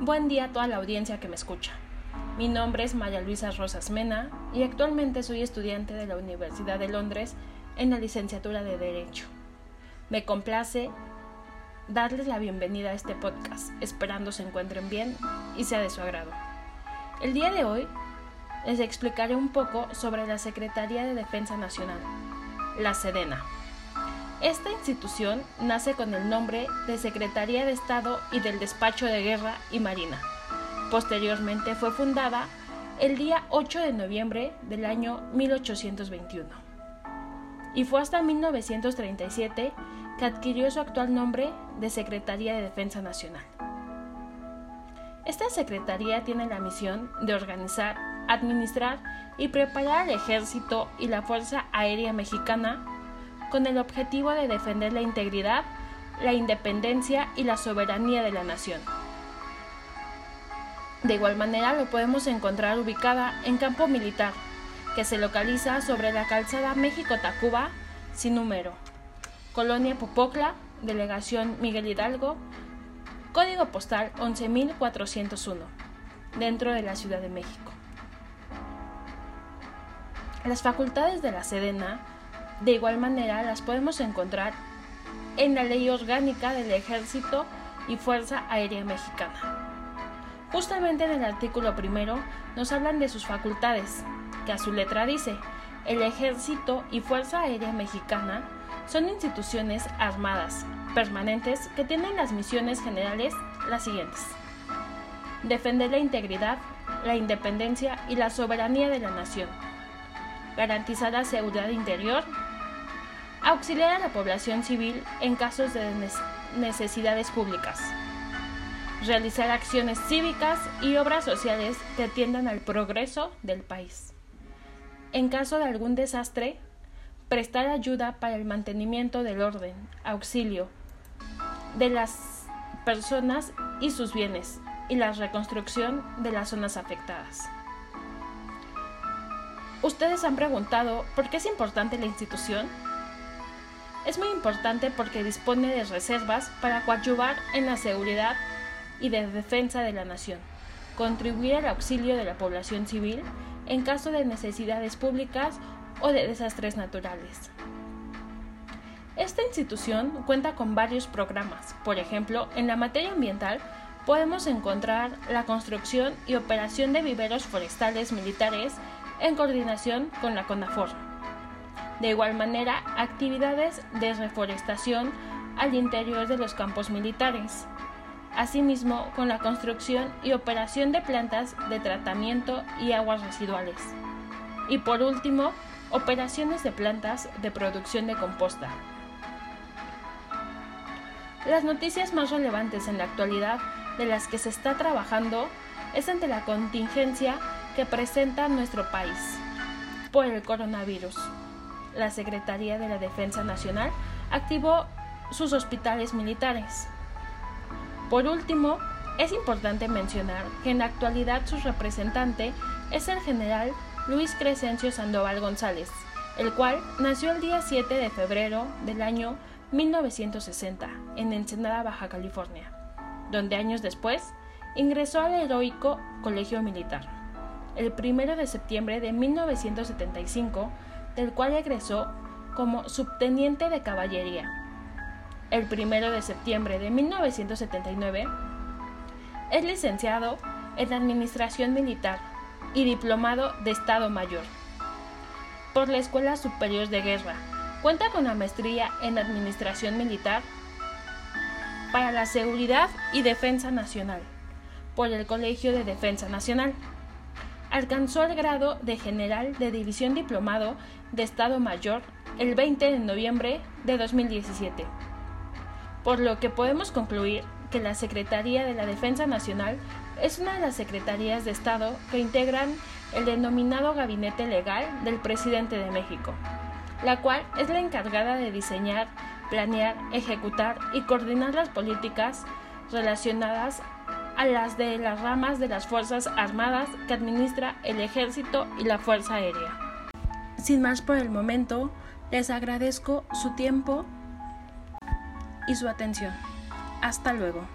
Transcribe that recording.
Buen día a toda la audiencia que me escucha. Mi nombre es María Luisa Rosas Mena y actualmente soy estudiante de la Universidad de Londres en la licenciatura de Derecho. Me complace darles la bienvenida a este podcast, esperando se encuentren bien y sea de su agrado. El día de hoy les explicaré un poco sobre la Secretaría de Defensa Nacional, la Sedena. Esta institución nace con el nombre de Secretaría de Estado y del Despacho de Guerra y Marina. Posteriormente fue fundada el día 8 de noviembre del año 1821. Y fue hasta 1937 que adquirió su actual nombre de Secretaría de Defensa Nacional. Esta Secretaría tiene la misión de organizar, administrar y preparar al Ejército y la Fuerza Aérea Mexicana con el objetivo de defender la integridad, la independencia y la soberanía de la nación. De igual manera lo podemos encontrar ubicada en campo militar, que se localiza sobre la calzada México-Tacuba, sin número, Colonia Popocla, Delegación Miguel Hidalgo, Código Postal 11401, dentro de la Ciudad de México. Las facultades de la Sedena de igual manera las podemos encontrar en la Ley Orgánica del Ejército y Fuerza Aérea Mexicana. Justamente en el artículo primero nos hablan de sus facultades, que a su letra dice, el Ejército y Fuerza Aérea Mexicana son instituciones armadas permanentes que tienen las misiones generales las siguientes. Defender la integridad, la independencia y la soberanía de la nación. Garantizar la seguridad interior, auxiliar a la población civil en casos de necesidades públicas, realizar acciones cívicas y obras sociales que atiendan al progreso del país. En caso de algún desastre, prestar ayuda para el mantenimiento del orden, auxilio de las personas y sus bienes y la reconstrucción de las zonas afectadas. Ustedes han preguntado por qué es importante la institución es muy importante porque dispone de reservas para coadyuvar en la seguridad y de defensa de la nación, contribuir al auxilio de la población civil en caso de necesidades públicas o de desastres naturales. Esta institución cuenta con varios programas, por ejemplo, en la materia ambiental podemos encontrar la construcción y operación de viveros forestales militares en coordinación con la CONAFOR de igual manera, actividades de reforestación al interior de los campos militares. Asimismo, con la construcción y operación de plantas de tratamiento y aguas residuales. Y por último, operaciones de plantas de producción de composta. Las noticias más relevantes en la actualidad de las que se está trabajando es ante la contingencia que presenta nuestro país por el coronavirus la Secretaría de la Defensa Nacional activó sus hospitales militares. Por último, es importante mencionar que en la actualidad su representante es el general Luis Crescencio Sandoval González, el cual nació el día 7 de febrero del año 1960 en Ensenada, Baja California, donde años después ingresó al heroico Colegio Militar. El 1 de septiembre de 1975 del cual egresó como subteniente de caballería. El 1 de septiembre de 1979 es licenciado en Administración Militar y diplomado de Estado Mayor por la Escuela Superior de Guerra. Cuenta con la maestría en Administración Militar para la Seguridad y Defensa Nacional por el Colegio de Defensa Nacional alcanzó el grado de general de división diplomado de Estado Mayor el 20 de noviembre de 2017, por lo que podemos concluir que la Secretaría de la Defensa Nacional es una de las secretarías de Estado que integran el denominado Gabinete Legal del Presidente de México, la cual es la encargada de diseñar, planear, ejecutar y coordinar las políticas relacionadas a las de las ramas de las Fuerzas Armadas que administra el Ejército y la Fuerza Aérea. Sin más por el momento, les agradezco su tiempo y su atención. Hasta luego.